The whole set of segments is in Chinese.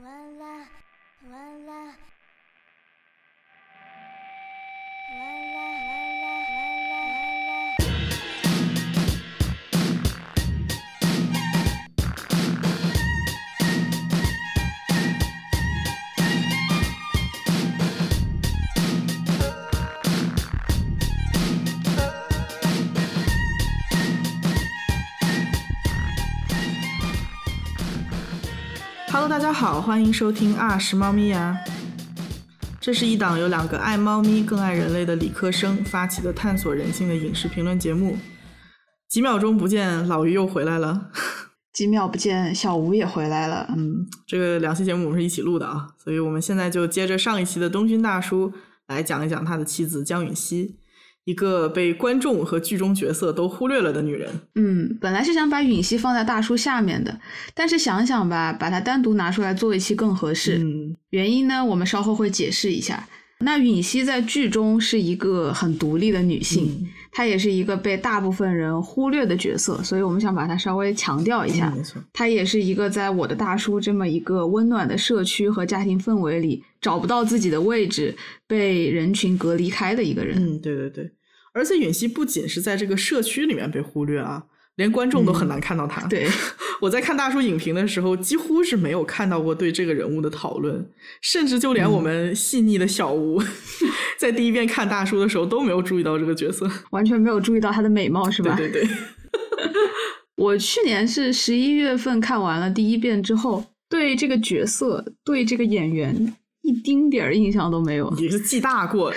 完了，完了，Hello，大家好，欢迎收听啊是猫咪呀。这是一档由两个爱猫咪更爱人类的理科生发起的探索人性的影视评论节目。几秒钟不见，老于又回来了。几秒不见，小吴也回来了。嗯，这个两期节目我们是一起录的啊，所以我们现在就接着上一期的东勋大叔来讲一讲他的妻子江允熙，一个被观众和剧中角色都忽略了的女人。嗯，本来是想把允熙放在大叔下面的，但是想想吧，把它单独拿出来做一期更合适。嗯原因呢，我们稍后会解释一下。那允熙在剧中是一个很独立的女性，嗯她也是一个被大部分人忽略的角色，所以我们想把它稍微强调一下。嗯没错，他也是一个在我的大叔这么一个温暖的社区和家庭氛围里找不到自己的位置，被人群隔离开的一个人。嗯，对对对，而且允熙不仅是在这个社区里面被忽略啊，连观众都很难看到他。对，我在看大叔影评的时候，几乎是没有看到过对这个人物的讨论，甚至就连我们细腻的小吴，在第一遍看大叔的时候都没有注意到这个角色。完全没有注意到他的美貌，是吧？对对对，我去年是十一月份看完了第一遍之后，对这个角色、对这个演员一丁点儿印象都没有。你是记大过，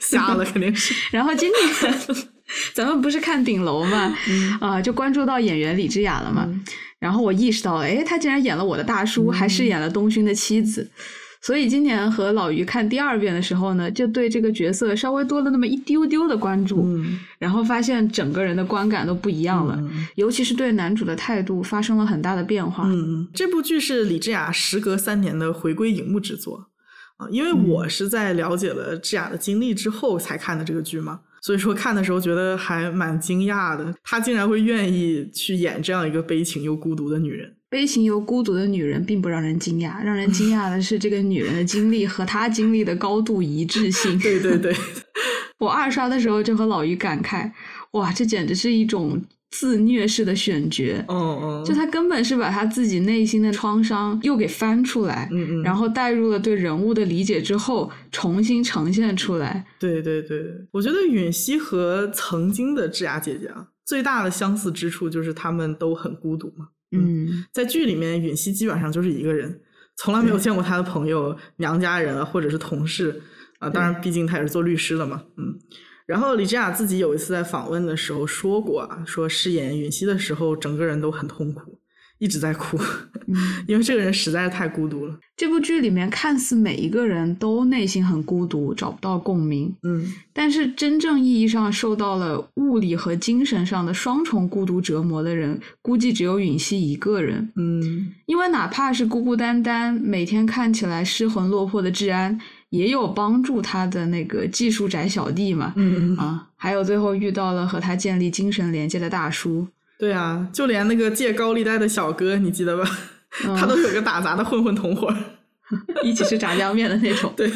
瞎了肯定是。然后今年咱们不是看顶楼嘛，啊、就关注到演员李智雅了嘛。嗯然后我意识到，哎，他竟然演了我的大叔，还饰演了东勋的妻子。所以今年和老于看第二遍的时候呢，就对这个角色稍微多了那么一丢丢的关注。嗯然后发现整个人的观感都不一样了，嗯尤其是对男主的态度发生了很大的变化。嗯，这部剧是李智雅时隔三年的回归荧幕之作啊，因为我是在了解了智雅的经历之后才看的这个剧嘛，所以说看的时候觉得还蛮惊讶的，她竟然会愿意去演这样一个悲情又孤独的女人。悲情又孤独的女人并不让人惊讶，让人惊讶的是这个女人的经历和她经历的高度一致性。对对对，我二刷的时候就和老于感慨，哇，这简直是一种自虐式的选角。嗯嗯，就他根本是把他自己内心的创伤又给翻出来，嗯嗯，然后带入了对人物的理解之后，重新呈现出来。对对对，我觉得允熙和曾经的智雅姐姐啊，最大的相似之处就是他们都很孤独嘛。嗯在剧里面，允熙基本上就是一个人，从来没有见过他的朋友、娘家人啊，或者是同事啊。当然，毕竟他也是做律师的嘛，嗯。然后李智雅自己有一次在访问的时候说过啊，说饰演允熙的时候，整个人都很痛苦，一直在哭，嗯，因为这个人实在是太孤独了。这部剧里面看似每一个人都内心很孤独，找不到共鸣，嗯但是真正意义上受到了物理和精神上的双重孤独折磨的人，估计只有允熙一个人。嗯因为哪怕是孤孤单单，每天看起来失魂落魄的治安，也有帮助他的那个技术宅小弟嘛。嗯，啊，还有最后遇到了和他建立精神连接的大叔，对啊，就连那个借高利贷的小哥，你记得吧？嗯他都有个打杂的混混同伙。一起吃炸酱面的那种。对，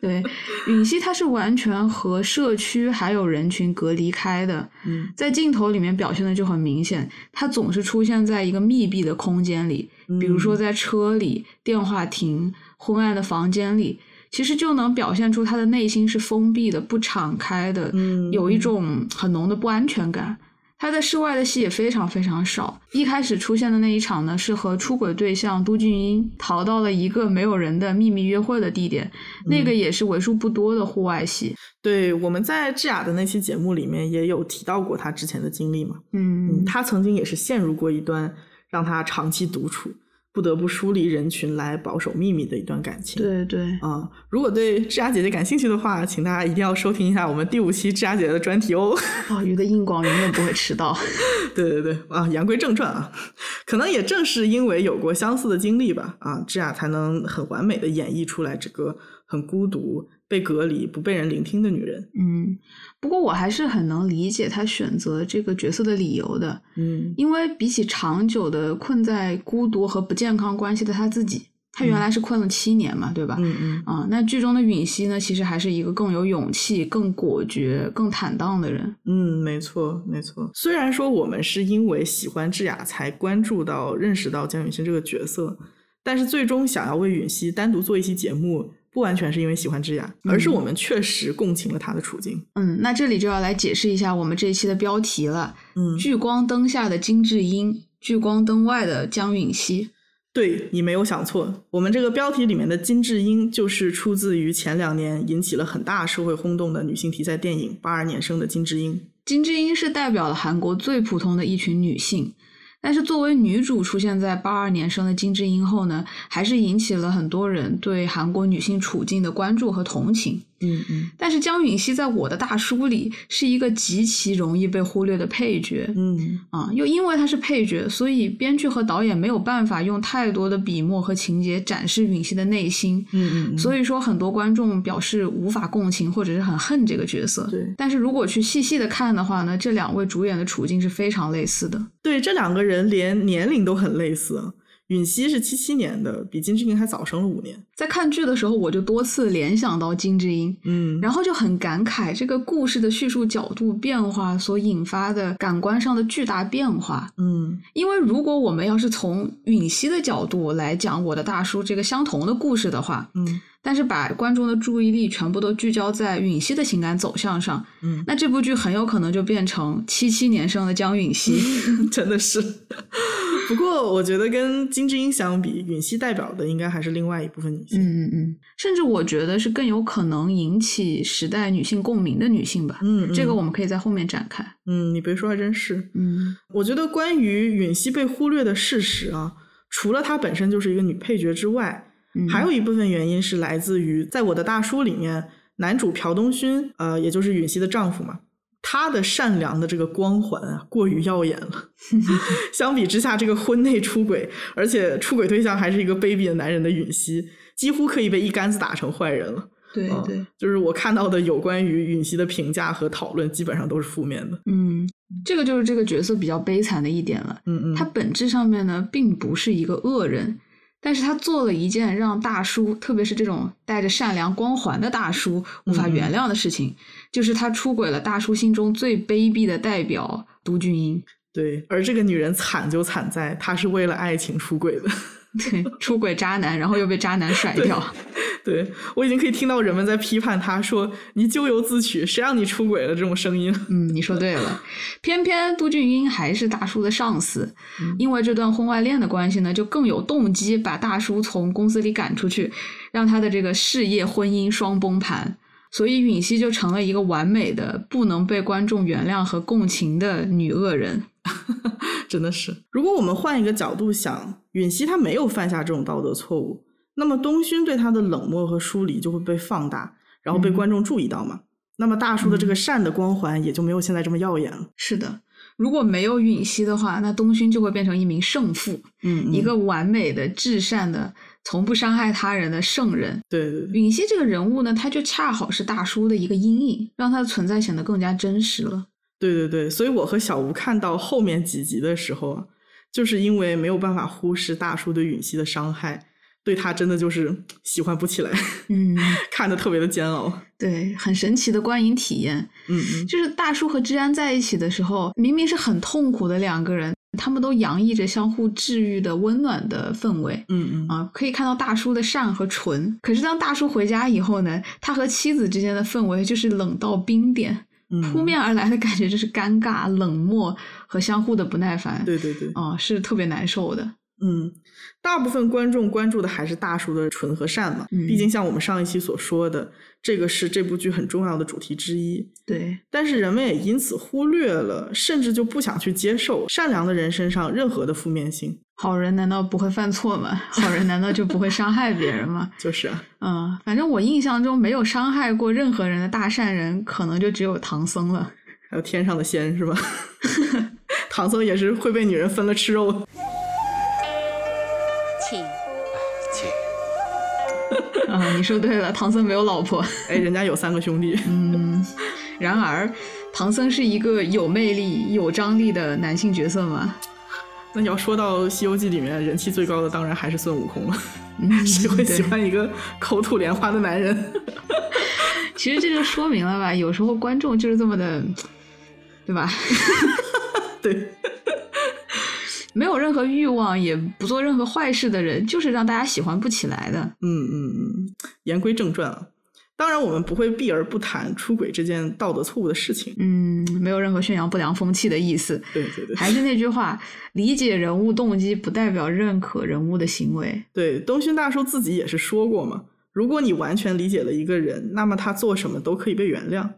对，允熙他是完全和社区还有人群隔离开的，嗯在镜头里面表现的就很明显，他总是出现在一个密闭的空间里，比如说在车里、电话亭、昏暗的房间里，其实就能表现出他的内心是封闭的、不敞开的，嗯有一种很浓的不安全感。他在室外的戏也非常非常少。一开始出现的那一场呢，是和出轨对象都俊英逃到了一个没有人的秘密约会的地点，那个也是为数不多的户外戏。对，我们在智雅的那期节目里面也有提到过他之前的经历嘛。嗯，嗯她曾经也是陷入过一段让他长期独处，不得不疏离人群来保守秘密的一段感情。对对，啊、如果对智雅姐姐感兴趣的话，请大家一定要收听一下我们第五期智雅姐姐的专题哦。啊，鱼的硬广永远不会迟到。对对对，啊，言归正传啊，可能也正是因为有过相似的经历吧，啊，智雅才能很完美的演绎出来这个很孤独、被隔离、不被人聆听的女人。嗯，不过我还是很能理解她选择这个角色的理由的，嗯因为比起长久的困在孤独和不健康关系的她自己，她原来是困了七年嘛，对吧？嗯嗯啊、那剧中的允熙呢，其实还是一个更有勇气、更果决、更坦荡的人。嗯，没错没错。虽然说我们是因为喜欢智雅才关注到、认识到江允熙这个角色，但是最终想要为允熙单独做一期节目，不完全是因为喜欢智雅，而是我们确实共情了她的处境。嗯，那这里就要来解释一下我们这一期的标题了：嗯，聚光灯下的金智英，聚光灯外的江允熙。对你没有想错，我们这个标题里面的金智英就是出自于前两年引起了很大社会轰动的女性题材电影《八二年生的金智英》。金智英是代表了韩国最普通的一群女性，但是作为女主出现在八二年生的金智英后呢，还是引起了很多人对韩国女性处境的关注和同情。嗯嗯但是江允熙在我的大叔里是一个极其容易被忽略的配角。嗯啊，又因为他是配角，所以编剧和导演没有办法用太多的笔墨和情节展示允熙的内心。嗯嗯，所以说，很多观众表示无法共情，或者是很恨这个角色。对但是如果去细细的看的话呢，这两位主演的处境是非常类似的。对这两个人连年龄都很类似啊。允熙是七七年的，比金智英还早生了五年。在看剧的时候，我就多次联想到金智英，嗯，然后就很感慨这个故事的叙述角度变化所引发的感官上的巨大变化。嗯因为如果我们要是从允熙的角度来讲我的大叔这个相同的故事的话，嗯但是把观众的注意力全部都聚焦在允熙的情感走向上，嗯，那这部剧很有可能就变成七七年生的江允熙。真的是。不过我觉得跟金智英相比，允熙代表的应该还是另外一部分女性。嗯嗯嗯，甚至我觉得是更有可能引起时代女性共鸣的女性吧。嗯，这个我们可以在后面展开。嗯，你别说还真是。嗯我觉得关于允熙被忽略的事实啊，除了她本身就是一个女配角之外，嗯，还有一部分原因是来自于在我的大叔里面，男主朴东勋，呃，也就是允熙的丈夫嘛，他的善良的这个光环啊，过于耀眼了。相比之下，这个婚内出轨，而且出轨对象还是一个卑鄙的男人的允熙，几乎可以被一竿子打成坏人了。嗯对对，就是我看到的有关于允熙的评价和讨论，基本上都是负面的。嗯，这个就是这个角色比较悲惨的一点了。嗯嗯，他本质上面呢，并不是一个恶人，但是他做了一件让大叔，特别是这种带着善良光环的大叔无法原谅的事情，就是他出轨了大叔心中最卑鄙的代表都俊英。对，而这个女人惨就惨在她是为了爱情出轨的。对，出轨渣男，然后又被渣男甩掉。对 我已经可以听到人们在批判他说：“你咎由自取，谁让你出轨了？”这种声音。嗯，你说对了。偏偏都俊英还是大叔的上司，嗯因为这段婚外恋的关系呢，就更有动机把大叔从公司里赶出去，让他的这个事业婚姻双崩盘。所以允熙就成了一个完美的、不能被观众原谅和共情的女恶人。真的是，如果我们换一个角度想，允熙她没有犯下这种道德错误，那么东勋对她的冷漠和疏离就会被放大，然后被嗯观众注意到嘛。那么大叔的这个善的光环也就没有现在这么耀眼了。是的，如果没有允熙的话，那东勋就会变成一名圣父，嗯一个完美的、至善的、从不伤害他人的圣人。对对对，允熙这个人物呢，他就恰好是大叔的一个阴影，让他的存在显得更加真实了。对对对，所以我和小吴看到后面几集的时候啊，就是因为没有办法忽视大叔对允熙的伤害，对他真的就是喜欢不起来，嗯，看的特别的煎熬。对，很神奇的观影体验。嗯嗯，就是大叔和治安在一起的时候，明明是很痛苦的两个人，他们都洋溢着相互治愈的温暖的氛围。嗯嗯啊，可以看到大叔的善和纯。可是当大叔回家以后呢，他和妻子之间的氛围就是冷到冰点，嗯，扑面而来的感觉就是尴尬、冷漠和相互的不耐烦。对对对，啊，是特别难受的。嗯，大部分观众关注的还是大叔的纯和善嘛，嗯毕竟像我们上一期所说的，这个是这部剧很重要的主题之一。对，但是人们也因此忽略了，甚至就不想去接受善良的人身上任何的负面性。好人难道不会犯错吗？好人难道就不会伤害别人吗？就是啊，嗯，反正我印象中没有伤害过任何人的大善人，可能就只有唐僧了。还有天上的仙是吧？唐僧也是会被女人分了吃肉。啊、你说对了，唐僧没有老婆。哎，人家有三个兄弟。嗯，然而唐僧是一个有魅力、有张力的男性角色吗？那你要说到《西游记》里面人气最高的，当然还是孙悟空了。嗯 谁会喜欢一个口吐莲花的男人？其实这就说明了吧，有时候观众就是这么的，对吧？对，没有任何欲望，也不做任何坏事的人，就是让大家喜欢不起来的。嗯嗯嗯。言归正传啊，当然我们不会避而不谈出轨这件道德错误的事情。嗯，没有任何宣扬不良风气的意思。对对对，还是那句话，理解人物动机不代表认可人物的行为。对，东勋大叔自己也是说过嘛，如果你完全理解了一个人，那么他做什么都可以被原谅。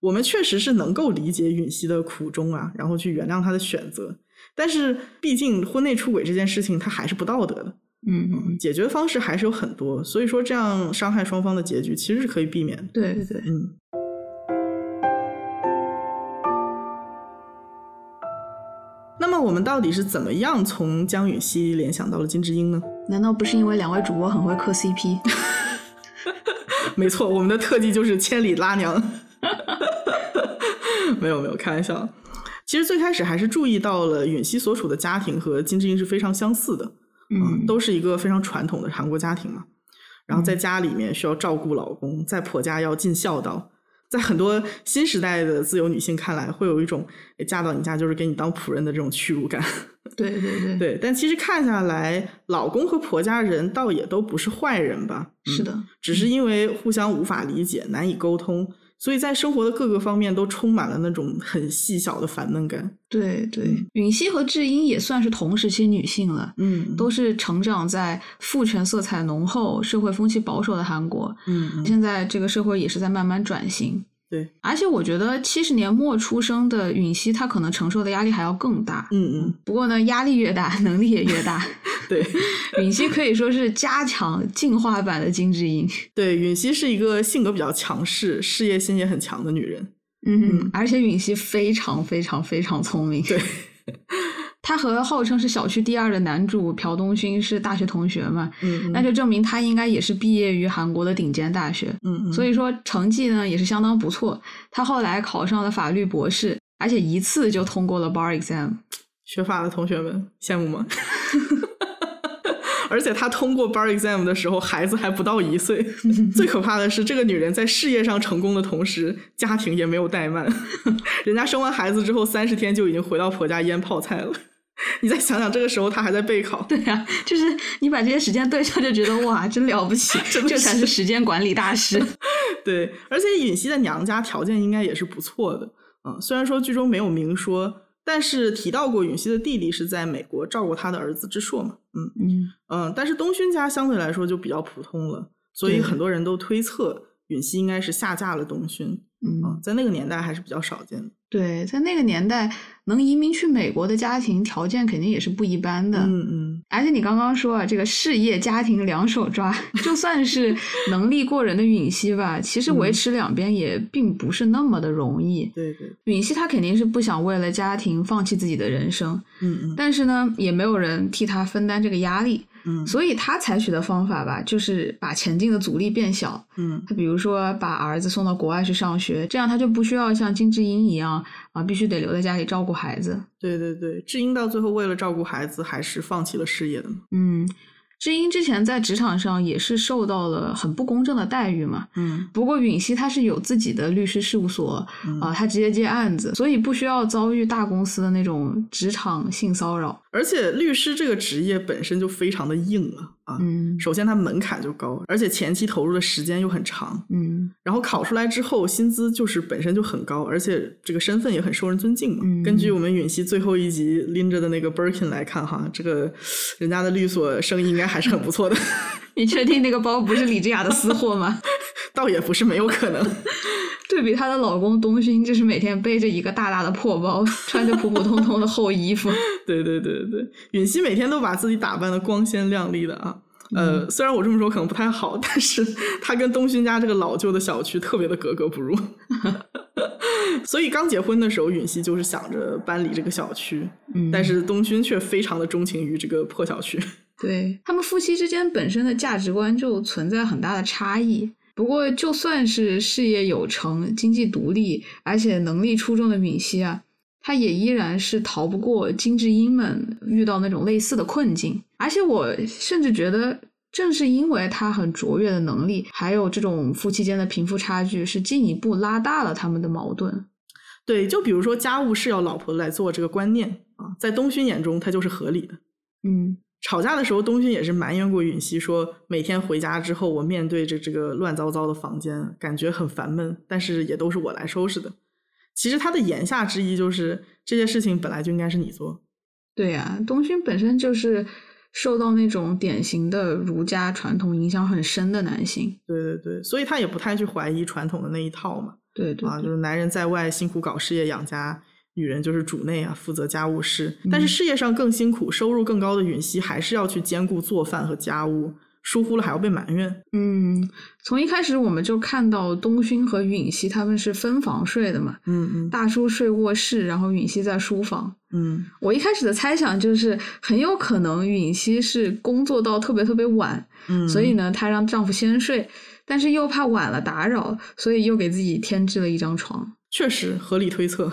我们确实是能够理解允熙的苦衷啊，然后去原谅他的选择。但是，毕竟婚内出轨这件事情，它还是不道德的。嗯嗯，解决方式还是有很多，所以说这样伤害双方的结局其实是可以避免的。对对对。嗯。那么我们到底是怎么样从江允熙联想到了金智英呢？难道不是因为两位主播很会磕 CP？没错，我们的特技就是千里拉娘。没有没有，开玩笑。其实最开始还是注意到了允熙所处的家庭和金智英是非常相似的，嗯，都是一个非常传统的韩国家庭嘛。然后在家里面需要照顾老公，在婆家要尽孝道。在很多新时代的自由女性看来，会有一种嫁到你家就是给你当仆人的这种屈辱感。对对对，对，但其实看下来，老公和婆家人倒也都不是坏人吧？是的，只是因为互相无法理解、难以沟通，所以在生活的各个方面都充满了那种很细小的烦闷感。对对。允熙和智英也算是同时期女性了，嗯，都是成长在父权色彩浓厚、社会风气保守的韩国。嗯嗯，现在这个社会也是在慢慢转型。对，而且我觉得七十年末出生的允熙，她可能承受的压力还要更大。嗯嗯，不过呢，压力越大，能力也越大。对允熙可以说是加强进化版的金智英。对，允熙是一个性格比较强势、事业心也很强的女人。嗯，而且允熙非常非常非常聪明。对，她和号称是小区第二的男主朴东勋是大学同学嘛，嗯，那就证明他应该也是毕业于韩国的顶尖大学。嗯嗯，所以说成绩呢也是相当不错。他后来考上了法律博士，而且一次就通过了 bar exam。学法的同学们羡慕吗？而且他通过 bar exam 的时候，孩子还不到一岁。最可怕的是，这个女人在事业上成功的同时，家庭也没有怠慢。人家生完孩子之后，三十天就已经回到婆家腌泡菜了。你再想想，这个时候他还在备考。对呀、就是你把这些时间对上，就觉得哇，真了不起，这才是是时间管理大师。对，而且允熙的娘家条件应该也是不错的。嗯，虽然说剧中没有明说，但是提到过允熙的弟弟是在美国照顾他的儿子之硕嘛。嗯嗯嗯，但是东勋家相对来说就比较普通了，所以很多人都推测允熙应该是下嫁了东勋。嗯，嗯，在那个年代还是比较少见的。对，在那个年代，能移民去美国的家庭条件肯定也是不一般的。嗯嗯，而且你刚刚说啊，这个事业家庭两手抓，就算是能力过人的允熙吧，其实维持两边也并不是那么的容易。对对，允熙她肯定是不想为了家庭放弃自己的人生，嗯嗯但是呢，也没有人替她分担这个压力，嗯，所以他采取的方法吧，就是把前进的阻力变小。嗯他比如说把儿子送到国外去上学，这样他就不需要像金智英一样啊，必须得留在家里照顾孩子。对对对，智英到最后为了照顾孩子，还是放弃了事业的嘛。嗯，智英之前在职场上也是受到了很不公正的待遇嘛。嗯不过允熙她是有自己的律师事务所啊、嗯她直接接案子，所以不需要遭遇大公司的那种职场性骚扰。而且律师这个职业本身就非常的硬啊啊！嗯首先它门槛就高，而且前期投入的时间又很长，嗯然后考出来之后薪资就是本身就很高，而且这个身份也很受人尊敬嘛。嗯根据我们允熙最后一集拎着的那个 Birkin 来看哈，这个 人家的律所生意应该还是很不错的，你确定那个包不是李智雅的私货吗？倒也不是没有可能。对比她的老公东勋，就是每天背着一个大大的破包，穿着普普通通的厚衣服。对对对对，允熙每天都把自己打扮的光鲜亮丽的啊。呃，虽然我这么说可能不太好，但是她跟东勋家这个老旧的小区特别的格格不入。所以刚结婚的时候，允熙就是想着搬离这个小区，嗯但是东勋却非常的钟情于这个破小区。对他们夫妻之间本身的价值观就存在很大的差异。不过，就算是事业有成、经济独立，而且能力出众的允熙啊，他也依然是逃不过金智英们遇到那种类似的困境。而且我甚至觉得，正是因为他很卓越的能力，还有这种夫妻间的贫富差距，是进一步拉大了他们的矛盾。对，就比如说家务事要老婆来做这个观念啊，在东勋眼中，它就是合理的。嗯吵架的时候，东勋也是埋怨过允熙，说每天回家之后，我面对着这个乱糟糟的房间，感觉很烦闷，但是也都是我来收拾的。其实他的言下之意就是这些事情本来就应该是你做。对呀、东勋本身就是受到那种典型的儒家传统影响很深的男性。对对对，所以他也不太去怀疑传统的那一套嘛。啊，对对啊就是男人在外辛苦搞事业养家，女人就是主内啊，负责家务事。嗯但是事业上更辛苦、收入更高的允熙，还是要去兼顾做饭和家务，疏忽了还要被埋怨。嗯，从一开始我们就看到东勋和允熙他们是分房睡的嘛，嗯嗯大叔睡卧室，然后允熙在书房。嗯我一开始的猜想就是，很有可能允熙是工作到特别特别晚，嗯，所以呢，她让丈夫先睡，但是又怕晚了打扰，所以又给自己添置了一张床。确实合理推测。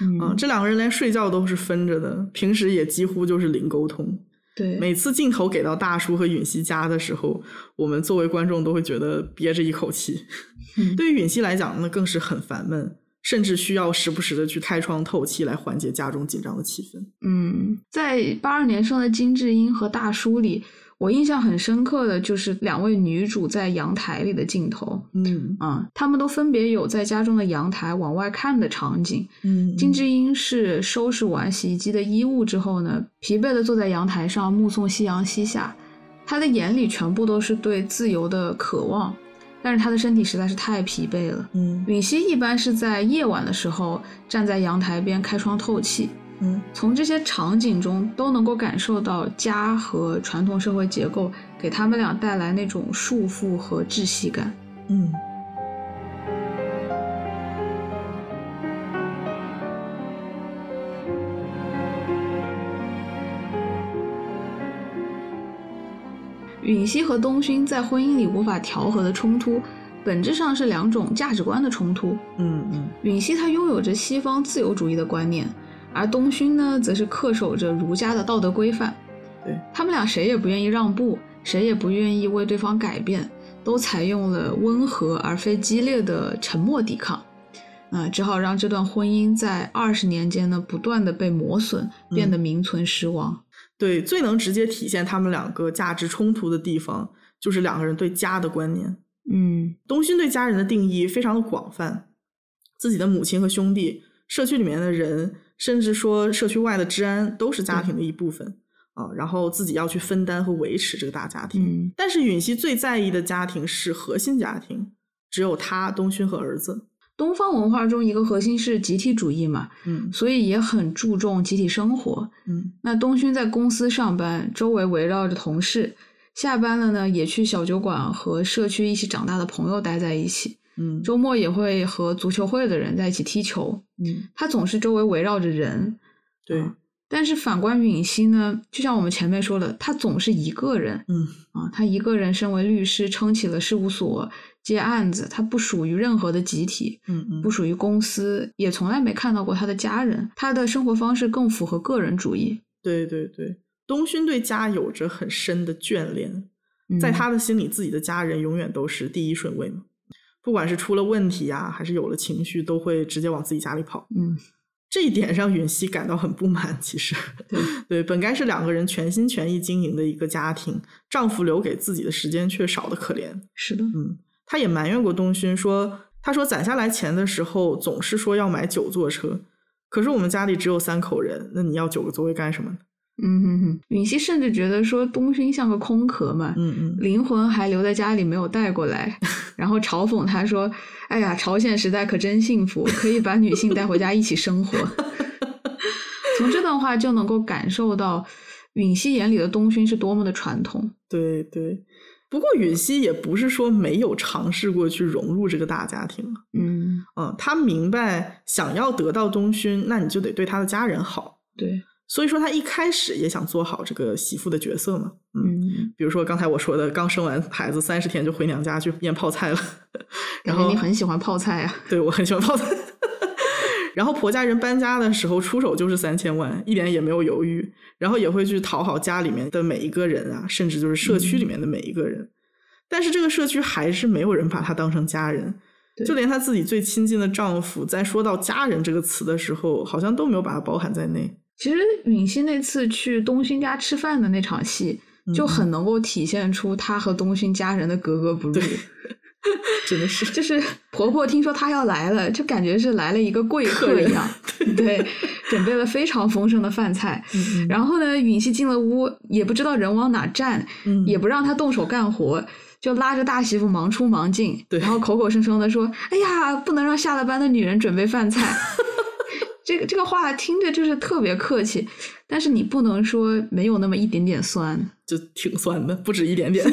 嗯啊，这两个人连睡觉都是分着的，平时也几乎就是零沟通。对，每次镜头给到大叔和允熙家的时候，我们作为观众都会觉得憋着一口气。嗯对于允熙来讲，那更是很烦闷，甚至需要时不时的去开窗透气来缓解家中紧张的气氛。嗯，在八二年生的金智英和大叔里，我印象很深刻的就是两位女主在阳台里的镜头。嗯啊、她们都分别有在家中的阳台往外看的场景。嗯金智英是收拾完洗衣机的衣物之后呢，疲惫的坐在阳台上目送夕阳西下，她的眼里全部都是对自由的渴望，但是她的身体实在是太疲惫了。嗯允熙一般是在夜晚的时候站在阳台边开窗透气，嗯从这些场景中都能够感受到家和传统社会结构给他们俩带来那种束缚和窒息感。嗯允熙和东勋在婚姻里无法调和的冲突，本质上是两种价值观的冲突。嗯嗯允熙她拥有着西方自由主义的观念，而东勋呢，则是恪守着儒家的道德规范。对他们俩谁也不愿意让步，谁也不愿意为对方改变，都采用了温和而非激烈的沉默抵抗。啊、只好让这段婚姻在二十年间呢，不断的被磨损，变得名存实亡。对，最能直接体现他们两个价值冲突的地方，就是两个人对家的观念。嗯东勋对家人的定义非常的广泛，自己的母亲和兄弟、社区里面的人，甚至说社区外的治安，都是家庭的一部分啊。然后自己要去分担和维持这个大家庭。嗯但是允熙最在意的家庭是核心家庭，只有他、东勋和儿子。东方文化中一个核心是集体主义嘛，嗯所以也很注重集体生活。嗯那东勋在公司上班，周围围绕着同事；下班了呢，也去小酒馆和社区一起长大的朋友待在一起。嗯周末也会和足球会的人在一起踢球。嗯，他总是周围围绕着人。对，啊但是反观允熙呢，就像我们前面说的，他总是一个人嗯啊，他一个人身为律师，撑起了事务所，接案子，他不属于任何的集体。嗯嗯，不属于公司，也从来没看到过他的家人。他的生活方式更符合个人主义。对对对，东勋对家有着很深的眷恋，在嗯他的心里，自己的家人永远都是第一顺位嘛。不管是出了问题呀、还是有了情绪，都会直接往自己家里跑。嗯这一点让允熙感到很不满。其实，对 对，本该是两个人全心全意经营的一个家庭，丈夫留给自己的时间却少得可怜。是的，嗯，她也埋怨过东勋说，他说攒下来钱的时候总是说要买九座车，可是我们家里只有三口人，那你要九个座位干什么呢？嗯哼哼，允熙甚至觉得说东勋像个空壳嘛，嗯嗯灵魂还留在家里没有带过来，然后嘲讽他说：“哎呀，朝鲜时代可真幸福，可以把女性带回家一起生活。”从这段话就能够感受到允熙眼里的东勋是多么的传统。对对。不过允熙也不是说没有尝试过去融入这个大家庭，嗯，嗯，他明白想要得到东勋，那你就得对他的家人好。对，所以说，她一开始也想做好这个媳妇的角色嘛。嗯，嗯，比如说刚才我说的，刚生完孩子三十天就回娘家去腌泡菜了，然后你很喜欢泡菜啊。对我很喜欢泡菜。然后婆家人搬家的时候出手就是三千万，一点也没有犹豫，然后也会去讨好家里面的每一个人啊，甚至就是社区里面的每一个人。但是这个社区还是没有人把她当成家人，对就连她自己最亲近的丈夫，在说到“家人”这个词的时候，好像都没有把它包含在内。其实允熙那次去东勋家吃饭的那场戏，就嗯很能够体现出她和东勋家人的格格不入。真的是，就是婆婆听说她要来了，就感觉是来了一个贵客一样，对，准备了非常丰盛的饭菜。嗯然后呢，允熙进了屋，也不知道人往哪站，嗯也不让她动手干活，就拉着大媳妇忙出忙进，对然后口口声声的说：“哎呀，不能让下了班的女人准备饭菜。” 这个这个话听着就是特别客气，但是你不能说没有那么一点点酸。就挺酸的，不止一点点。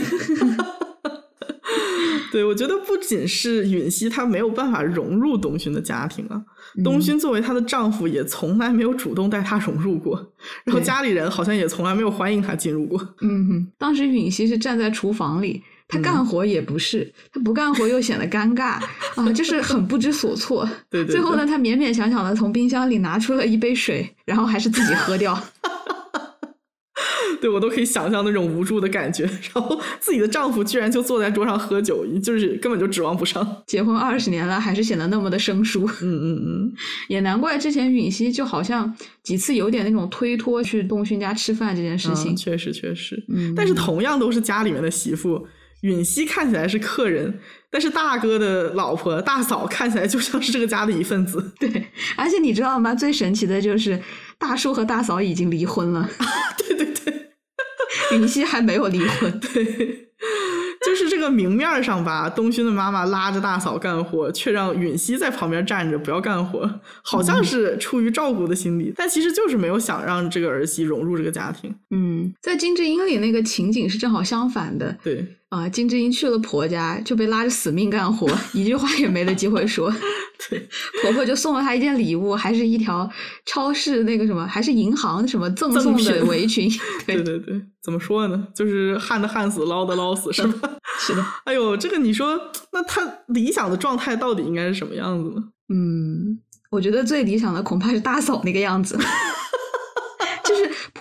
对，我觉得不仅是允熙她没有办法融入东勋的家庭啊，东勋作为她的丈夫也从来没有主动带她融入过，然后家里人好像也从来没有欢迎她进入过。嗯哼，当时允熙是站在厨房里，她干活也不是，他不干活又显得尴尬啊，就是很不知所措。对对最后呢，他勉勉强强的从冰箱里拿出了一杯水，然后还是自己喝掉。对我都可以想象那种无助的感觉，然后自己的丈夫居然就坐在桌上喝酒，就是根本就指望不上。结婚二十年了，还是显得那么的生疏，嗯嗯嗯，也难怪之前允熙就好像几次有点那种推脱去东勋家吃饭这件事情嗯。确实确实。嗯，但是同样都是家里面的媳妇，允熙看起来是客人，但是大哥的老婆大嫂看起来就像是这个家的一份子。对，而且你知道吗？最神奇的就是大叔和大嫂已经离婚了，对对对 允熙还没有离婚。对，就是这个明面儿上吧，东勋的妈妈拉着大嫂干活，却让允熙在旁边站着不要干活，好像是出于照顾的心理，但其实就是没有想让这个儿媳融入这个家庭。嗯，在金智英里那个情景是正好相反的对，啊、金智英去了婆家就被拉着死命干活，一句话也没得机会说。对，婆婆就送了她一件礼物，还是一条超市那个什么，还是银行什么赠赠送的 围裙。对对对对，怎么说呢？就是旱的旱死，捞的捞死，是吧？是的，哎呦，这个你说，那她理想的状态到底应该是什么样子呢？嗯，我觉得最理想的恐怕是大嫂那个样子。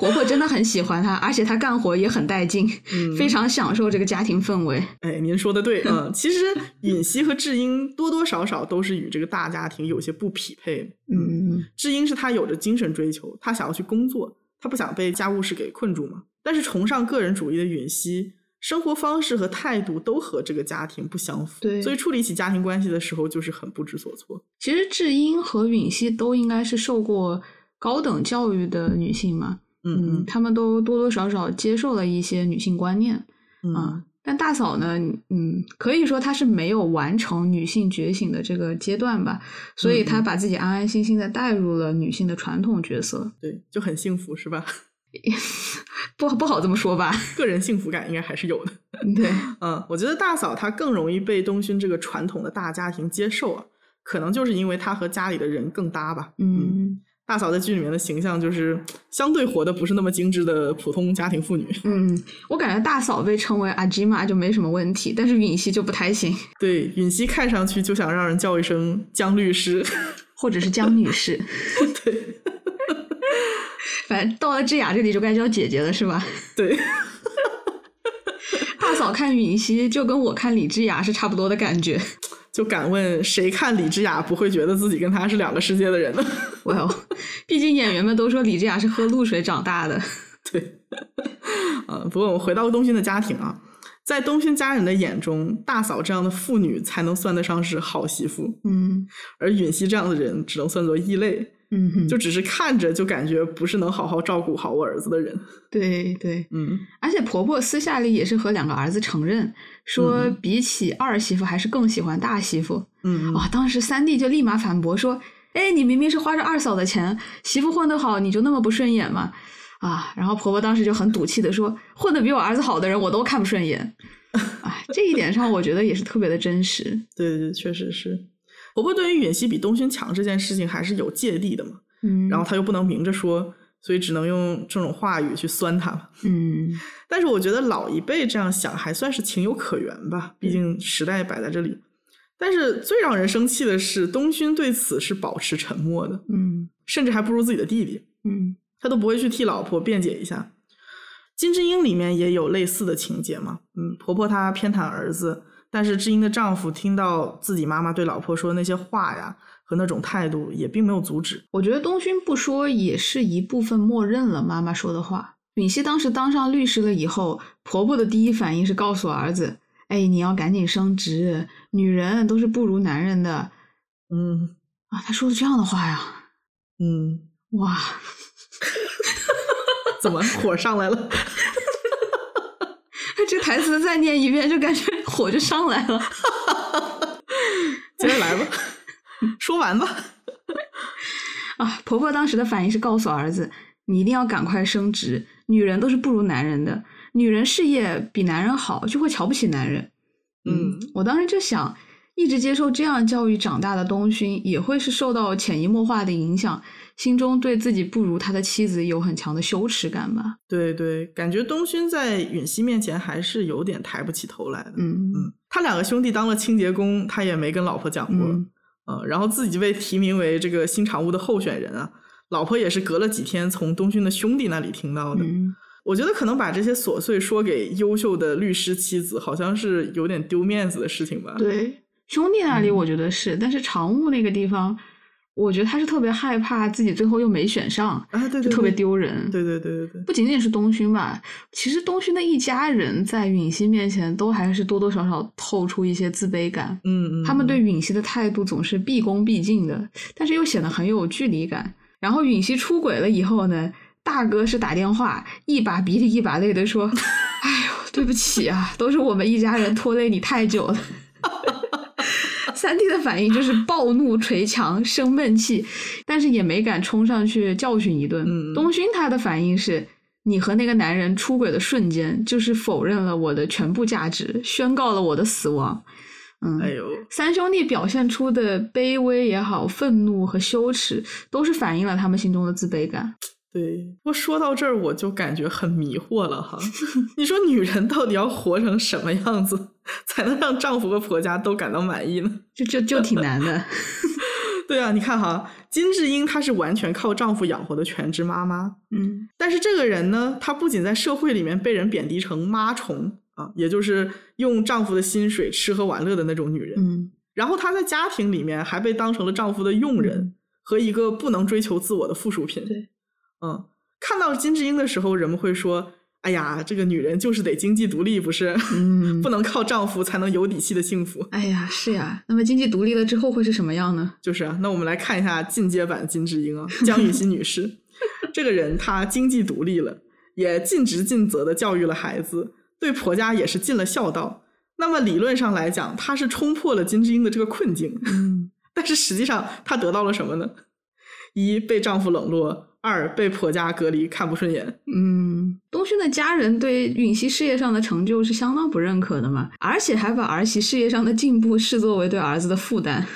就是婆婆真的很喜欢她，而且她干活也很带劲，嗯非常享受这个家庭氛围。哎，您说的对，嗯，其实允熙和智英多多少少都是与这个大家庭有些不匹配的。嗯智英是她有着精神追求，她想要去工作，她不想被家务事给困住嘛。但是崇尚个人主义的允熙，生活方式和态度都和这个家庭不相符，对所以处理起家庭关系的时候就是很不知所措。其实智英和允熙都应该是受过高等教育的女性嘛，嗯嗯她们都多多少少接受了一些女性观念嗯啊。但大嫂呢，嗯，可以说她是没有完成女性觉醒的这个阶段吧，所以她把自己安安心心的带入了女性的传统角色，对，就很幸福，是吧？不不好这么说吧？个人幸福感应该还是有的。对，嗯，我觉得大嫂她更容易被东勋这个传统的大家庭接受啊，可能就是因为她和家里的人更搭吧。嗯大嫂在剧里面的形象就是相对活的不是那么精致的普通家庭妇女。嗯，我感觉大嫂被称为阿吉玛就没什么问题，但是允熙就不太行，对，允熙看上去就想让人叫一声江律师。或者是江女士。对 反正到了智雅这里就该叫姐姐了，是吧？对，大嫂看允熙就跟我看李智雅是差不多的感觉。就敢问谁看李智雅不会觉得自己跟她是两个世界的人呢？well，毕竟演员们都说李智雅是喝露水长大的。对，啊，不过我们回到东勋的家庭啊，在东勋家人的眼中，大嫂这样的妇女才能算得上是好媳妇，嗯而允熙这样的人只能算作异类，嗯哼，就只是看着就感觉不是能好好照顾好我儿子的人。对对，嗯，而且婆婆私下里也是和两个儿子承认，说嗯比起二媳妇还是更喜欢大媳妇。嗯，啊，当时三弟就立马反驳说：“哎，你明明是花着二嫂的钱，媳妇混得好，你就那么不顺眼吗？”啊，然后婆婆当时就很赌气的说：“混得比我儿子好的人，我都看不顺眼。”哎，这一点上我觉得也是特别的真实。对对，确实是。婆婆对于允熙比东勋强这件事情还是有芥蒂的嘛，嗯，然后她又不能明着说，所以只能用这种话语去酸她嘛。嗯但是我觉得老一辈这样想还算是情有可原吧，毕竟时代摆在这里。但是最让人生气的是，东勋对此是保持沉默的，嗯甚至还不如自己的弟弟，嗯他都不会去替老婆辩解一下。金智英里面也有类似的情节嘛，嗯，婆婆她偏袒儿子，但是智英的丈夫听到自己妈妈对老婆说的那些话呀和那种态度，也并没有阻止。我觉得东勋不说也是一部分默认了妈妈说的话。允熙当时当上律师了以后，婆婆的第一反应是告诉儿子：“哎，你要赶紧升职，女人都是不如男人的。嗯”啊，他说的这样的话呀，嗯，哇，怎么火上来了？这台词再念一遍，就感觉火就上来了。接着来吧，说完吧。啊，婆婆当时的反应是告诉儿子：“你一定要赶快升职，女人都是不如男人的，女人事业比男人好，就会瞧不起男人。”嗯，我当时就想，一直接受这样教育长大的东勋，也会是受到潜移默化的影响，心中对自己不如他的妻子有很强的羞耻感吧。对对，感觉东勋在允熙面前还是有点抬不起头来的。嗯嗯，他两个兄弟当了清洁工，他也没跟老婆讲过。嗯嗯，然后自己被提名为这个新常务的候选人啊，老婆也是隔了几天从东勋的兄弟那里听到的。嗯我觉得可能把这些琐碎说给优秀的律师妻子，好像是有点丢面子的事情吧。对，兄弟那里嗯我觉得是，但是常务那个地方，我觉得他是特别害怕自己最后又没选上，啊，对对就特别丢人。对对对对对，不仅仅是东勋吧，其实东勋的一家人在允熙面前都还是多多少少透出一些自卑感。嗯嗯，他们对嗯允熙的态度总是毕恭毕敬的，但是又显得很有距离感。然后允熙出轨了以后呢，大哥是打电话一把鼻涕一把泪的说：“ 哎呦，对不起啊，都是我们一家人拖累你太久了。”三弟的反应就是暴怒捶墙生闷气，但是也没敢冲上去教训一顿。嗯东勋他的反应是：你和那个男人出轨的瞬间，就是否认了我的全部价值，宣告了我的死亡。嗯，哎呦，三兄弟表现出的卑微也好、愤怒和羞耻，都是反映了他们心中的自卑感。对，不过说到这儿，我就感觉很迷惑了哈。你说女人到底要活成什么样子，才能让丈夫和婆家都感到满意呢？就就就挺难的。对啊，你看哈，金智英她是完全靠丈夫养活的全职妈妈，嗯但是这个人呢，她不仅在社会里面被人贬低成妈虫啊，也就是用丈夫的薪水吃喝玩乐的那种女人，嗯然后她在家庭里面还被当成了丈夫的佣人、嗯和一个不能追求自我的附属品。对，嗯，看到金智英的时候，人们会说：“哎呀，这个女人就是得经济独立，不是？嗯 不能靠丈夫才能有底气的幸福。哎呀，是呀。那么经济独立了之后会是什么样呢？”就是啊，那我们来看一下进阶版金智英啊，江雨欣女士，这个人她经济独立了，也尽职尽责的教育了孩子，对婆家也是尽了孝道。那么理论上来讲，她是冲破了金智英的这个困境，嗯 但是实际上她得到了什么呢？一被丈夫冷落，二被婆家隔离，看不顺眼。嗯，东勋的家人对允熙事业上的成就是相当不认可的嘛，而且还把儿媳事业上的进步视作为对儿子的负担。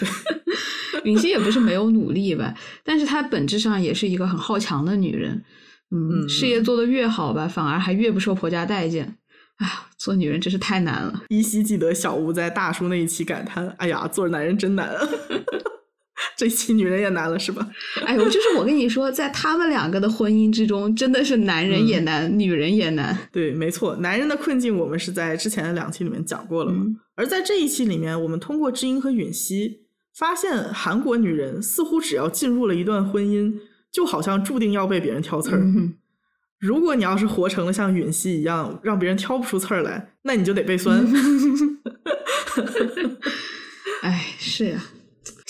允熙也不是没有努力吧，但是她本质上也是一个很好强的女人。嗯，嗯事业做得越好吧，反而还越不受婆家待见。哎呀，做女人真是太难了。依稀记得小吴在大叔那一期感叹：“哎呀，做男人真难啊！” 这一期女人也难了，是吧？哎呦，就是我跟你说，在他们两个的婚姻之中，真的是男人也难，女人也难。对，没错，男人的困境我们是在之前的两期里面讲过了嘛。嗯而在这一期里面，我们通过知音和允熙发现，韩国女人似乎只要进入了一段婚姻，就好像注定要被别人挑刺儿。嗯如果你要是活成了像允熙一样，让别人挑不出刺儿来，那你就得被酸。哎，是呀、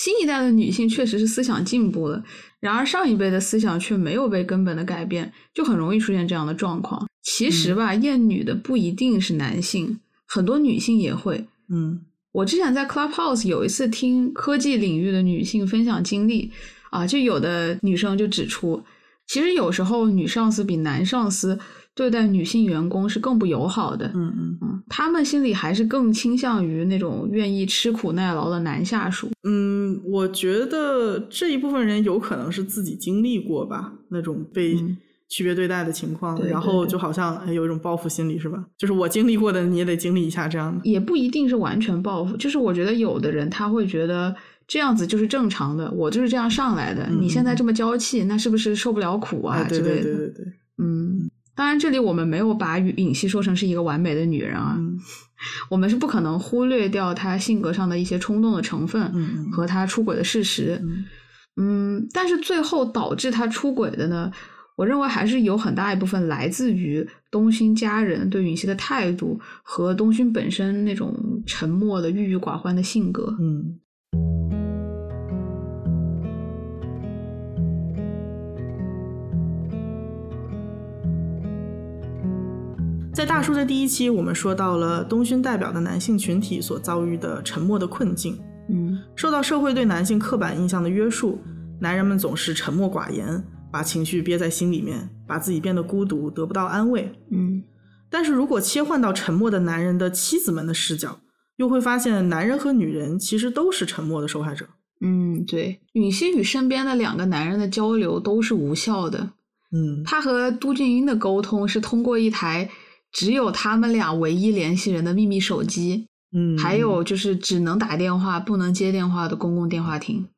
新一代的女性确实是思想进步了，然而上一辈的思想却没有被根本的改变，就很容易出现这样的状况。其实吧，厌女的不一定是男性，很多女性也会。嗯我之前在 Clubhouse 有一次听科技领域的女性分享经历，啊，就有的女生就指出，其实有时候女上司比男上司对待女性员工是更不友好的。嗯嗯嗯，他们心里还是更倾向于那种愿意吃苦耐劳的男下属。嗯，我觉得这一部分人有可能是自己经历过吧，那种被嗯区别对待的情况，对对对然后就好像哎有一种报复心理是吧？就是我经历过的你也得经历一下这样的。也不一定是完全报复，就是我觉得有的人他会觉得这样子就是正常的，我就是这样上来的，嗯你现在这么娇气，那是不是受不了苦啊？对对对对，嗯，当然这里我们没有把允允熙说成是一个完美的女人啊，嗯我们是不可能忽略掉她性格上的一些冲动的成分和她出轨的事实。嗯嗯，但是最后导致她出轨的呢，我认为还是有很大一部分来自于东勋家人对允熙的态度和东勋本身那种沉默的、郁郁寡欢的性格。嗯在大叔的第一期，我们说到了东勋代表的男性群体所遭遇的沉默的困境。嗯受到社会对男性刻板印象的约束，男人们总是沉默寡言，把情绪憋在心里面，把自己变得孤独，得不到安慰。嗯但是如果切换到沉默的男人的妻子们的视角，又会发现男人和女人其实都是沉默的受害者。嗯，对，允熙与身边的两个男人的交流都是无效的。嗯他和都俊英的沟通是通过一台只有他们俩唯一联系人的秘密手机，嗯，还有就是只能打电话不能接电话的公共电话亭。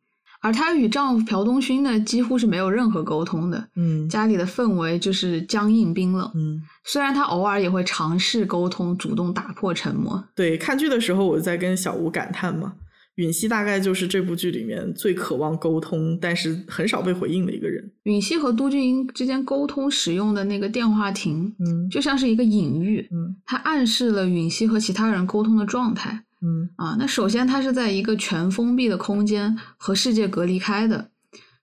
而她与丈夫朴东勋呢，几乎是没有任何沟通的，嗯家里的氛围就是僵硬冰冷。嗯，虽然她偶尔也会尝试沟通，主动打破沉默。对，看剧的时候我在跟小吴感叹嘛，允熙大概就是这部剧里面最渴望沟通，但是很少被回应的一个人。允熙和都俊英之间沟通使用的那个电话亭，嗯就像是一个隐喻，嗯它暗示了允熙和其他人沟通的状态。嗯啊，那首先它是在一个全封闭的空间和世界隔离开的，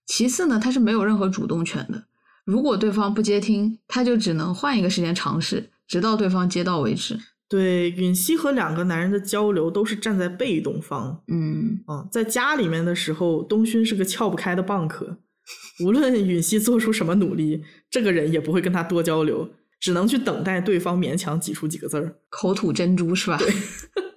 其次呢，它是没有任何主动权的。如果对方不接听，他就只能换一个时间尝试，直到对方接到为止。对，允熙和两个男人的交流都是站在被动方。嗯啊，在家里面的时候，东勋是个撬不开的蚌壳，无论允熙做出什么努力，这个人也不会跟他多交流，只能去等待对方勉强挤出几个字儿。口吐珍珠是吧？对。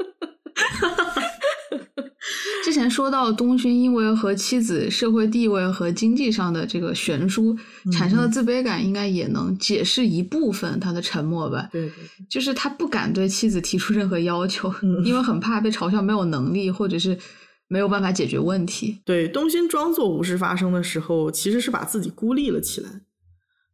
之前说到东勋因为和妻子社会地位和经济上的这个悬殊产生的自卑感，应该也能解释一部分他的沉默吧。对对就是他不敢对妻子提出任何要求，嗯 因为很怕被嘲笑没有能力，或者是没有办法解决问题。对，东勋装作无事发生的时候，其实是把自己孤立了起来。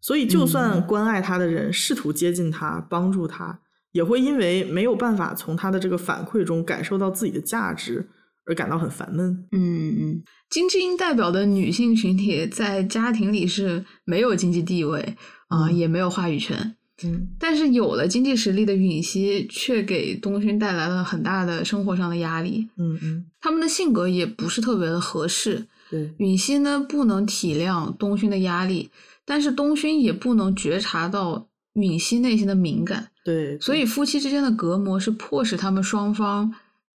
所以，就算关爱他的人试图接近他、帮助他，也会因为没有办法从他的这个反馈中感受到自己的价值而感到很烦闷。嗯嗯，金智英代表的女性群体在家庭里是没有经济地位啊、嗯也没有话语权。嗯但是有了经济实力的允熙，却给东勋带来了很大的生活上的压力。嗯嗯，他们的性格也不是特别的合适。对，允熙呢不能体谅东勋的压力，但是东勋也不能觉察到允熙内心的敏感。对，所以夫妻之间的隔膜是迫使他们双方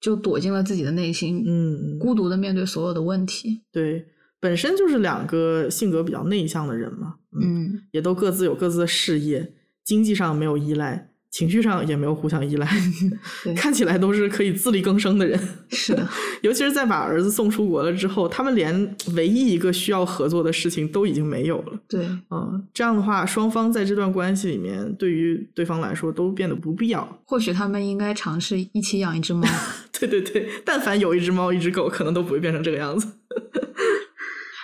就躲进了自己的内心，嗯嗯，孤独的面对所有的问题。对，本身就是两个性格比较内向的人嘛，嗯也都各自有各自的事业，经济上没有依赖，情绪上也没有互相依赖，看起来都是可以自力更生的人。是的，尤其是在把儿子送出国了之后，他们连唯一一个需要合作的事情都已经没有了。对，嗯，这样的话，双方在这段关系里面，对于对方来说都变得不必要。或许他们应该尝试一起养一只猫。对对对，但凡有一只猫一只狗，可能都不会变成这个样子。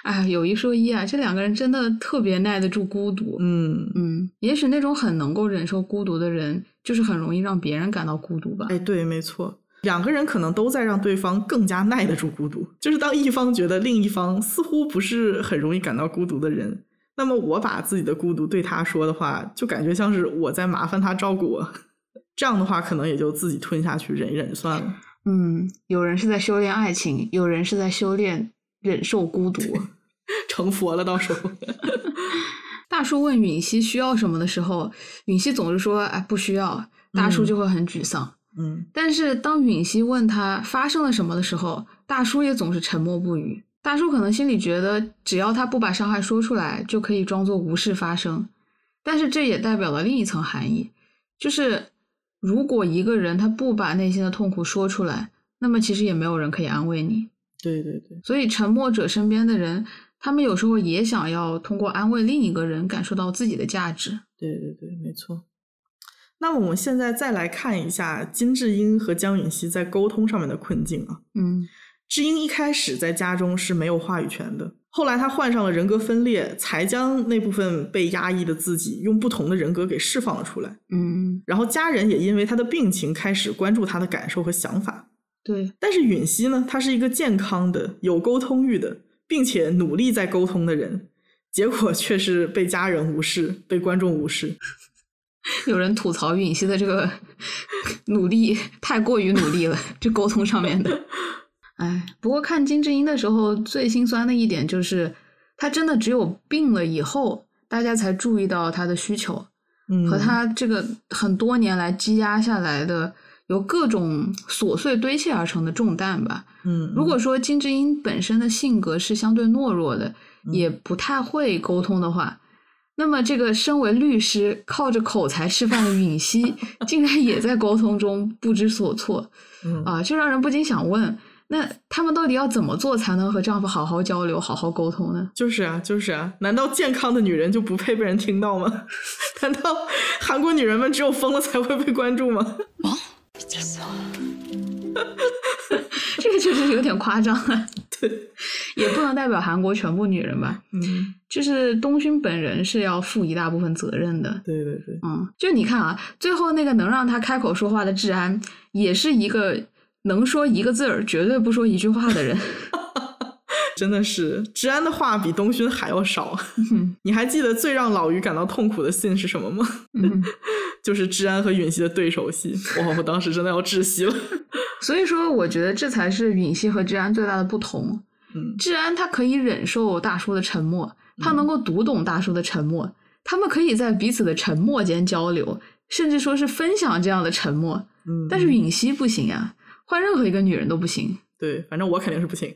哎，有一说一啊，这两个人真的特别耐得住孤独。嗯，嗯，也许那种很能够忍受孤独的人，就是很容易让别人感到孤独吧。哎，对，没错，两个人可能都在让对方更加耐得住孤独。就是当一方觉得另一方似乎不是很容易感到孤独的人，那么我把自己的孤独对他说的话，就感觉像是我在麻烦他照顾我。这样的话，可能也就自己吞下去，忍一忍算了。嗯，有人是在修炼爱情，有人是在修炼忍受孤独。成佛了，到时候。大叔问允熙需要什么的时候，允熙总是说：“哎，不需要。”大叔嗯就会很沮丧。嗯但是当允熙问他发生了什么的时候，大叔也总是沉默不语。大叔可能心里觉得，只要他不把伤害说出来，就可以装作无事发生。但是这也代表了另一层含义，就是如果一个人他不把内心的痛苦说出来，那么其实也没有人可以安慰你。对对对，所以沉默者身边的人，他们有时候也想要通过安慰另一个人感受到自己的价值。对对对，没错。那么我们现在再来看一下金智英和江允熙在沟通上面的困境啊。嗯智英一开始在家中是没有话语权的，后来她患上了人格分裂，才将那部分被压抑的自己用不同的人格给释放了出来。嗯，然后家人也因为她的病情开始关注她的感受和想法。对，但是允熙呢，他是一个健康的、有沟通欲的，并且努力在沟通的人，结果却是被家人无视，被观众无视。有人吐槽允熙的这个努力太过于努力了，这沟通上面的。哎，不过看金智英的时候，最心酸的一点就是，她真的只有病了以后，大家才注意到她的需求嗯，和她这个很多年来积压下来的由各种琐碎堆砌而成的重担吧。嗯，如果说金智英本身的性格是相对懦弱的，也不太会沟通的话，那么这个身为律师靠着口才示范的允熙，竟然也在沟通中不知所措嗯啊！这让人不禁想问：那他们到底要怎么做才能和丈夫好好交流、好好沟通呢？就是啊，就是啊，难道健康的女人就不配被人听到吗？难道韩国女人们只有疯了才会被关注吗？这个确实是有点夸张了，对，也不能代表韩国全部女人吧。嗯，就是东勋本人是要负一大部分责任的。对对对，嗯，就你看啊，最后那个能让他开口说话的治安，也是一个能说一个字儿，绝对不说一句话的人。真的是治安的话比东勋还要少。嗯你还记得最让老于感到痛苦的信是什么吗？嗯，就是治安和允熙的对手戏。哇，我当时真的要窒息了。所以说，我觉得这才是允熙和治安最大的不同。嗯治安他可以忍受大叔的沉默，他能够读懂大叔的沉默，他们可以在彼此的沉默间交流，甚至说是分享这样的沉默。嗯，但是允熙不行啊，换任何一个女人都不行。对，反正我肯定是不行。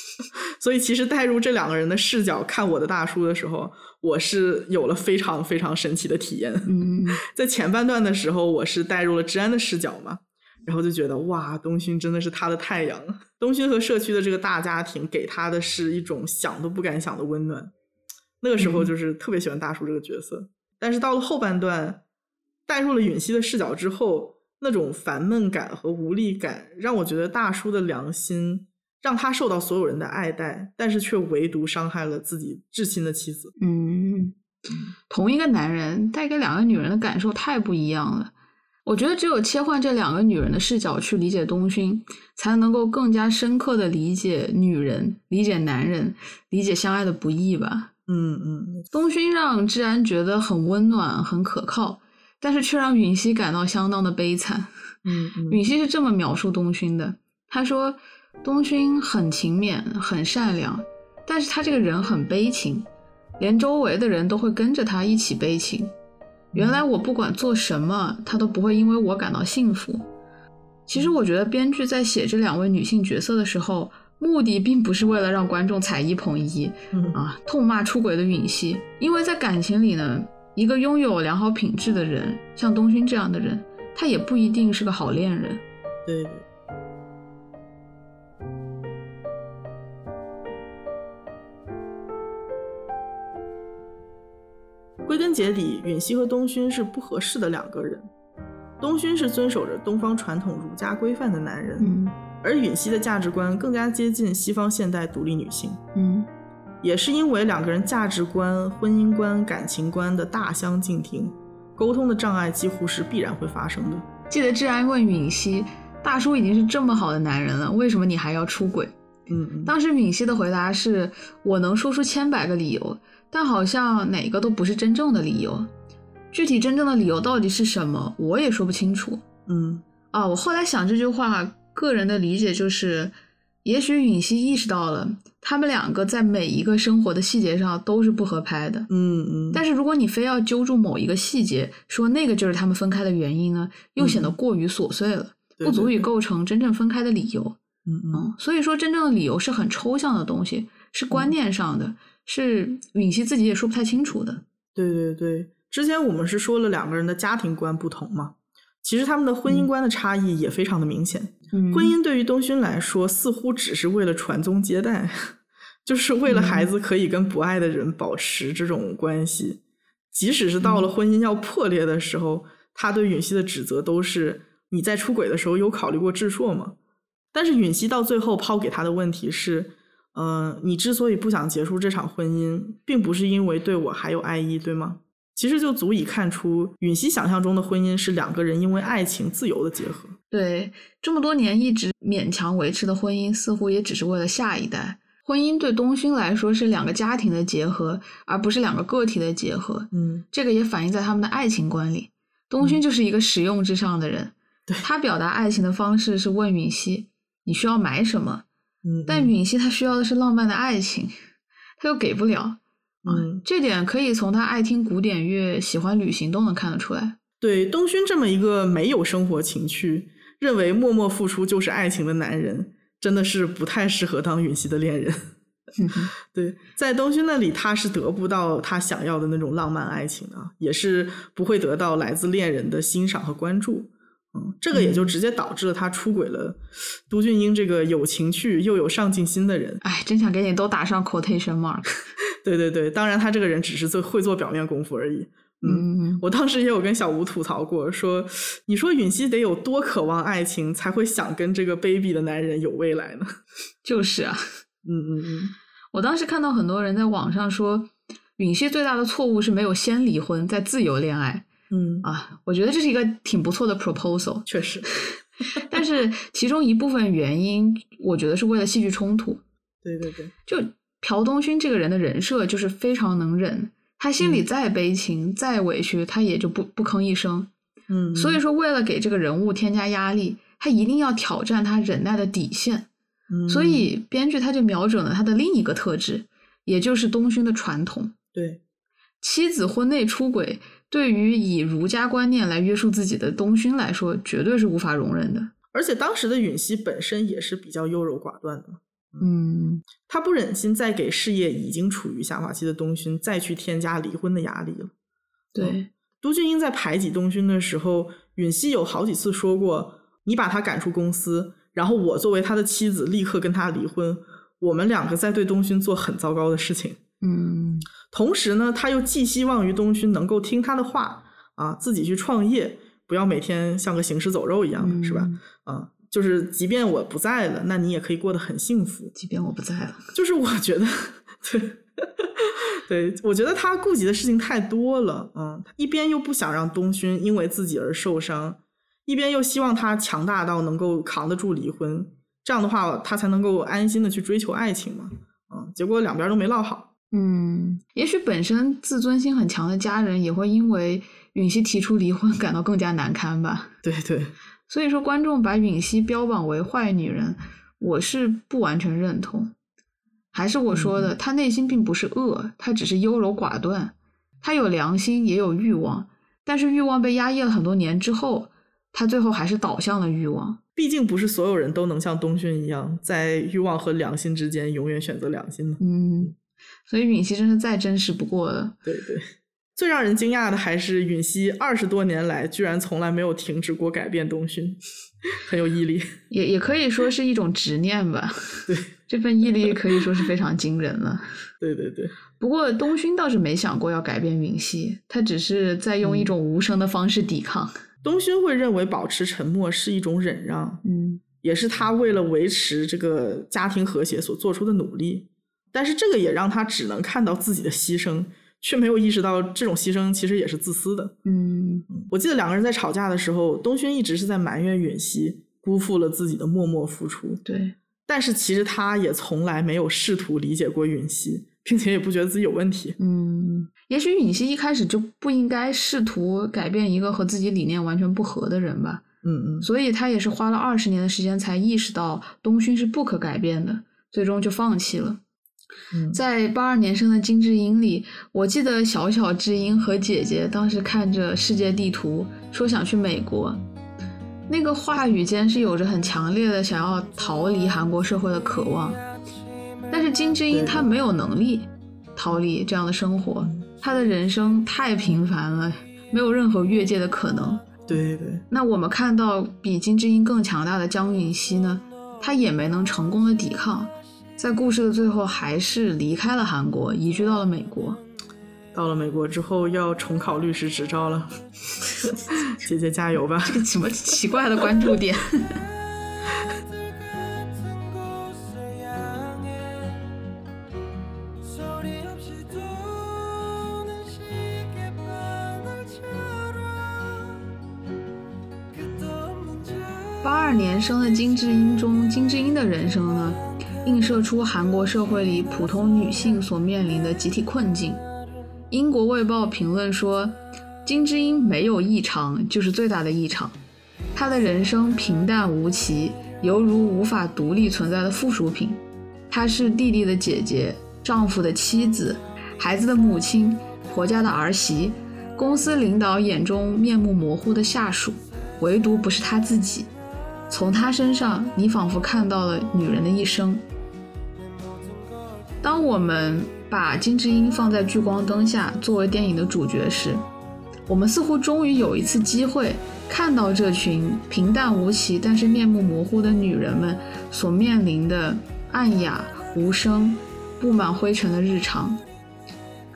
所以其实带入这两个人的视角看我的大叔的时候，我是有了非常非常神奇的体验。嗯 在前半段的时候，我是带入了治安的视角嘛，然后就觉得哇，东勋真的是他的太阳。东勋和社区的这个大家庭给他的是一种想都不敢想的温暖。那个时候嗯就是特别喜欢大叔这个角色，但是到了后半段，带入了允熙的视角之后，那种烦闷感和无力感，让我觉得大叔的良心让他受到所有人的爱戴，但是却唯独伤害了自己至亲的妻子。嗯，同一个男人带给两个女人的感受太不一样了。我觉得只有切换这两个女人的视角去理解东勋，才能够更加深刻的理解女人、理解男人、理解相爱的不易吧。嗯嗯，东勋让治安觉得很温暖、很可靠，但是却让允熙感到相当的悲惨。嗯嗯允熙是这么描述东勋的：他说，东勋很勤勉、很善良，但是他这个人很悲情，连周围的人都会跟着他一起悲情。原来我不管做什么，他都不会因为我感到幸福。其实我觉得编剧在写这两位女性角色的时候，目的并不是为了让观众踩一捧一嗯啊，痛骂出轨的允熙，因为在感情里呢，一个拥有良好品质的人，像东勋这样的人，他也不一定是个好恋人。对归根结底，允熙和东勋是不合适的两个人。东勋是遵守着东方传统儒家规范的男人，嗯而允熙的价值观更加接近西方现代独立女性。嗯也是因为两个人价值观、婚姻观、感情观的大相径庭，沟通的障碍几乎是必然会发生的。记得治安问允熙：“大叔已经是这么好的男人了，为什么你还要出轨？”嗯嗯，当时允熙的回答是：“我能说出千百个理由，但好像哪个都不是真正的理由。具体真正的理由到底是什么，我也说不清楚。”嗯啊，我后来想这句话，个人的理解就是，也许允熙意识到了，他们两个在每一个生活的细节上都是不合拍的。嗯嗯，但是如果你非要揪住某一个细节，说那个就是他们分开的原因呢，又显得过于琐碎了，对不足以构成真正分开的理由。嗯嗯嗯，所以说真正的理由是很抽象的东西，是观念上的，是允熙自己也说不太清楚的。对对对，之前我们是说了两个人的家庭观不同嘛，其实他们的婚姻观的差异也非常的明显。嗯，婚姻对于东勋来说，似乎只是为了传宗接代，就是为了孩子可以跟不爱的人保持这种关系，即使是到了婚姻要破裂的时候，他对允熙的指责都是你在出轨的时候有考虑过智硕吗？但是允熙到最后抛给他的问题是，呃，你之所以不想结束这场婚姻，并不是因为对我还有爱意，对吗？其实就足以看出，允熙想象中的婚姻是两个人因为爱情自由的结合。对，这么多年一直勉强维持的婚姻，似乎也只是为了下一代。婚姻对东勋来说是两个家庭的结合，而不是两个个体的结合。嗯，这个也反映在他们的爱情观里。东勋就是一个实用至上的人，对他表达爱情的方式是问允熙：“你需要买什么？”嗯，但允熙她需要的是浪漫的爱情，她又给不了。嗯，这点可以从他爱听古典乐、喜欢旅行都能看得出来。对东勋这么一个没有生活情趣、认为默默付出就是爱情的男人，真的是不太适合当允熙的恋人。对，在东勋那里，他是得不到他想要的那种浪漫爱情啊，也是不会得到来自恋人的欣赏和关注。嗯，这个也就直接导致了他出轨了都俊英这个有情趣又有上进心的人。哎，真想给你都打上 quotation mark。对对对，当然他这个人只是做会做表面功夫而已。嗯，我当时也有跟小吴吐槽过，说你说允熙得有多渴望爱情，才会想跟这个卑鄙的男人有未来呢？就是啊，嗯嗯嗯，我当时看到很多人在网上说，允熙最大的错误是没有先离婚再自由恋爱。嗯啊，我觉得这是一个挺不错的 proposal，确实，但是其中一部分原因，我觉得是为了戏剧冲突。对对对，就朴东勋这个人的人设就是非常能忍，他心里再悲情、再委屈，他也就不不吭一声。嗯，所以说，为了给这个人物添加压力，他一定要挑战他忍耐的底线。嗯所以编剧他就瞄准了他的另一个特质，也就是东勋的传统。对，妻子婚内出轨，对于以儒家观念来约束自己的东勋来说，绝对是无法容忍的。而且当时的允熙本身也是比较优柔寡断的，嗯他不忍心再给事业已经处于下滑期的东勋再去添加离婚的压力了。对，都俊英在排挤东勋的时候，允熙有好几次说过：“你把他赶出公司，然后我作为他的妻子立刻跟他离婚，我们两个在对东勋做很糟糕的事情。”嗯同时呢，他又寄希望于东勋能够听他的话啊，自己去创业，不要每天像个行尸走肉一样的，是吧？嗯啊，就是即便我不在了，那你也可以过得很幸福。即便我不在了，就是我觉得，对，对我觉得他顾及的事情太多了，嗯，一边又不想让东勋因为自己而受伤，一边又希望他强大到能够扛得住离婚，这样的话他才能够安心的去追求爱情嘛，嗯，结果两边都没落好。嗯，也许本身自尊心很强的家人也会因为允熙提出离婚感到更加难堪吧。对对，所以说，观众把允熙标榜为坏女人，我是不完全认同。还是我说的，她内心并不是恶，她只是优柔寡断。她有良心，也有欲望，但是欲望被压抑了很多年之后，她最后还是倒向了欲望。毕竟不是所有人都能像东勋一样，在欲望和良心之间永远选择良心的。嗯，所以允熙真是再真实不过了。对对，最让人惊讶的还是允熙二十多年来居然从来没有停止过改变东勋，很有毅力。也也可以说是一种执念吧。对，这份毅力可以说是非常惊人了。对对对，不过东勋倒是没想过要改变允熙，他只是在用一种无声的方式抵抗。东勋会认为保持沉默是一种忍让，嗯也是他为了维持这个家庭和谐所做出的努力。但是这个也让他只能看到自己的牺牲，却没有意识到这种牺牲其实也是自私的。嗯我记得两个人在吵架的时候，东勋一直是在埋怨允熙辜负了自己的默默付出，对，但是其实他也从来没有试图理解过允熙，并且也不觉得自己有问题。嗯，也许允熙一开始就不应该试图改变一个和自己理念完全不合的人吧，嗯嗯，所以他也是花了二十年的时间才意识到东勋是不可改变的，最终就放弃了。嗯。在八二年生的金智英里，我记得小小智英和姐姐当时看着世界地图，说想去美国。那个话语间是有着很强烈的想要逃离韩国社会的渴望，但是金智英她没有能力逃离这样的生活，她的人生太平凡了，没有任何越界的可能。对对，那我们看到比金智英更强大的姜允熙呢，她也没能成功的抵抗，在故事的最后还是离开了韩国，移居到了美国。到了美国之后要重考律师执照了，姐姐加油吧！这个什么奇怪的关注点？八二年生的金智英中，金智英的人生呢，映射出韩国社会里普通女性所面临的集体困境。英国卫报评论说，金智英没有异常，就是最大的异常。她的人生平淡无奇，犹如无法独立存在的附属品。她是弟弟的姐姐，丈夫的妻子，孩子的母亲，婆家的儿媳，公司领导眼中面目模糊的下属，唯独不是她自己。从她身上，你仿佛看到了女人的一生。当我们把金智英放在聚光灯下作为电影的主角时，我们似乎终于有一次机会看到这群平淡无奇但是面目模糊的女人们所面临的暗哑无声、布满灰尘的日常。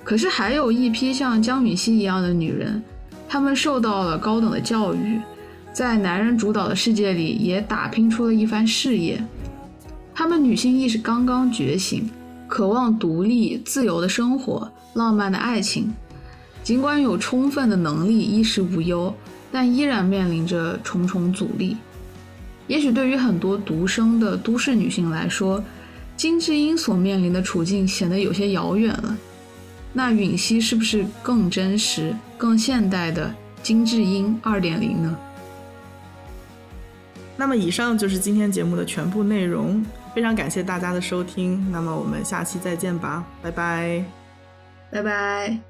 可是还有一批像江允熙一样的女人，她们受到了高等的教育，在男人主导的世界里也打拼出了一番事业。她们女性意识刚刚觉醒，渴望独立、自由的生活、浪漫的爱情。尽管有充分的能力，衣食无忧，但依然面临着重重阻力。也许对于很多独生的都市女性来说，金智英所面临的处境显得有些遥远了。那允熙是不是更真实、更现代的金智英2.0呢？那么以上就是今天节目的全部内容，非常感谢大家的收听，那么我们下期再见吧，拜拜。拜拜。